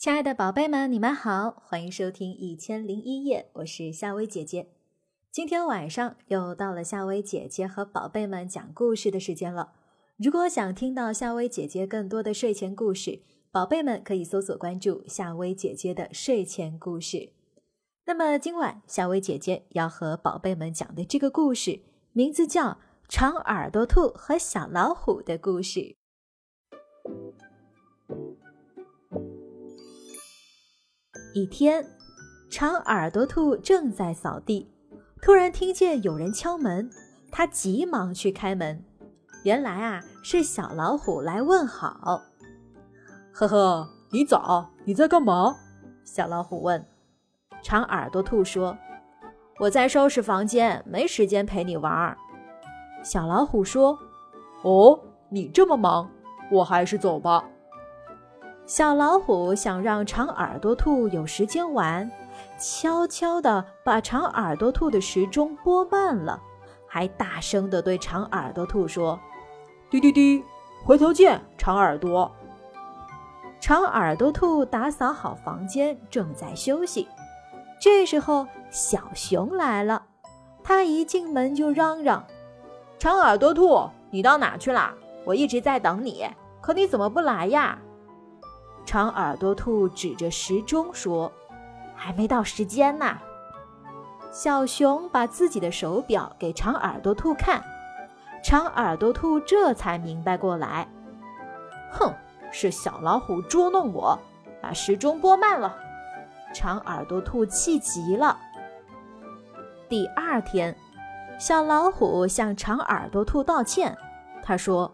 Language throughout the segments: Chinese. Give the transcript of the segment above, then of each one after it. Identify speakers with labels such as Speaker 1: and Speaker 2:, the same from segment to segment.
Speaker 1: 亲爱的宝贝们，你们好，欢迎收听《一千零一夜》，我是夏薇姐姐。今天晚上又到了夏薇姐姐和宝贝们讲故事的时间了。如果想听到夏薇姐姐更多的睡前故事，宝贝们可以搜索关注夏薇姐姐的睡前故事。那么今晚夏薇姐姐要和宝贝们讲的这个故事，名字叫《长耳朵兔和小老虎的故事》。一天，长耳朵兔正在扫地，突然听见有人敲门，他急忙去开门。原来啊，是小老虎来问好。
Speaker 2: 呵呵，你早，你在干嘛？
Speaker 1: 小老虎问。长耳朵兔说：“我在收拾房间，没时间陪你玩。”小老虎说：“
Speaker 2: 哦，你这么忙，我还是走吧。”
Speaker 1: 小老虎想让长耳朵兔有时间玩，悄悄地把长耳朵兔的时钟拨慢了，还大声地对长耳朵兔说：“
Speaker 2: 滴滴滴，回头见，长耳朵。”
Speaker 1: 长耳朵兔打扫好房间，正在休息。这时候，小熊来了，他一进门就嚷嚷：“
Speaker 3: 长耳朵兔，你到哪去了？我一直在等你，可你怎么不来呀？”
Speaker 1: 长耳朵兔指着时钟说：“还没到时间呢。”小熊把自己的手表给长耳朵兔看，长耳朵兔这才明白过来：“
Speaker 3: 哼，是小老虎捉弄我，把时钟拨慢了。”
Speaker 1: 长耳朵兔气极了。第二天，小老虎向长耳朵兔道歉，他说：“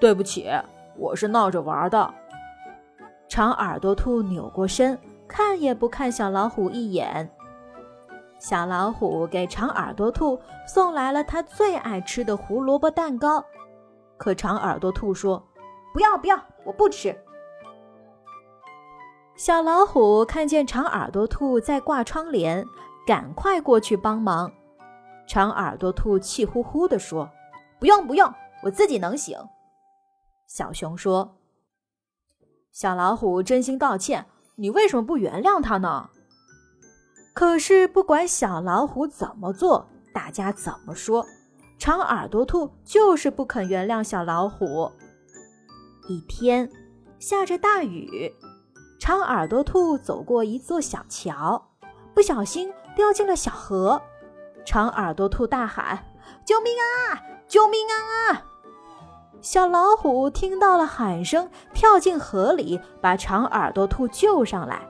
Speaker 2: 对不起，我是闹着玩的。”
Speaker 1: 长耳朵兔扭过身，看也不看小老虎一眼。小老虎给长耳朵兔送来了他最爱吃的胡萝卜蛋糕，可长耳朵兔说：“
Speaker 3: 不要不要，我不吃。”
Speaker 1: 小老虎看见长耳朵兔在挂窗帘，赶快过去帮忙。长耳朵兔气呼呼地说：“
Speaker 3: 不用不用，我自己能行。”
Speaker 1: 小熊说。小老虎真心道歉，你为什么不原谅他呢？可是不管小老虎怎么做，大家怎么说，长耳朵兔就是不肯原谅小老虎。一天下着大雨，长耳朵兔走过一座小桥，不小心掉进了小河。长耳朵兔大喊：“救命啊！救命啊！”小老虎听到了喊声，跳进河里，把长耳朵兔救上来。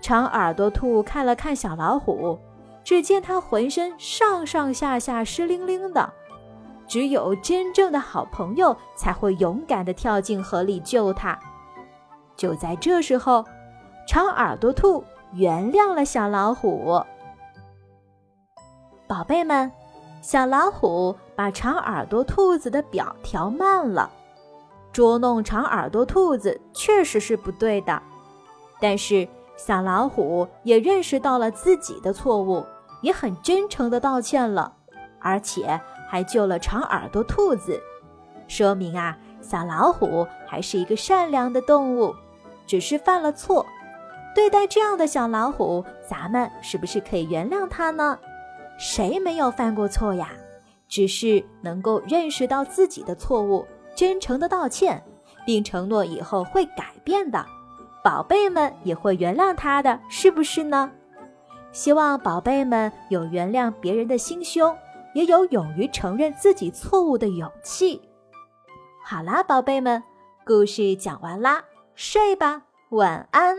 Speaker 1: 长耳朵兔看了看小老虎，只见它浑身上上下下湿淋淋的，只有真正的好朋友才会勇敢地跳进河里救它。就在这时候，长耳朵兔原谅了小老虎。宝贝们。小老虎把长耳朵兔子的表调慢了，捉弄长耳朵兔子确实是不对的。但是小老虎也认识到了自己的错误，也很真诚的道歉了，而且还救了长耳朵兔子，说明啊，小老虎还是一个善良的动物，只是犯了错。对待这样的小老虎，咱们是不是可以原谅它呢？谁没有犯过错呀？只是能够认识到自己的错误，真诚的道歉，并承诺以后会改变的，宝贝们也会原谅他的，是不是呢？希望宝贝们有原谅别人的心胸，也有勇于承认自己错误的勇气。好啦，宝贝们，故事讲完啦，睡吧，晚安。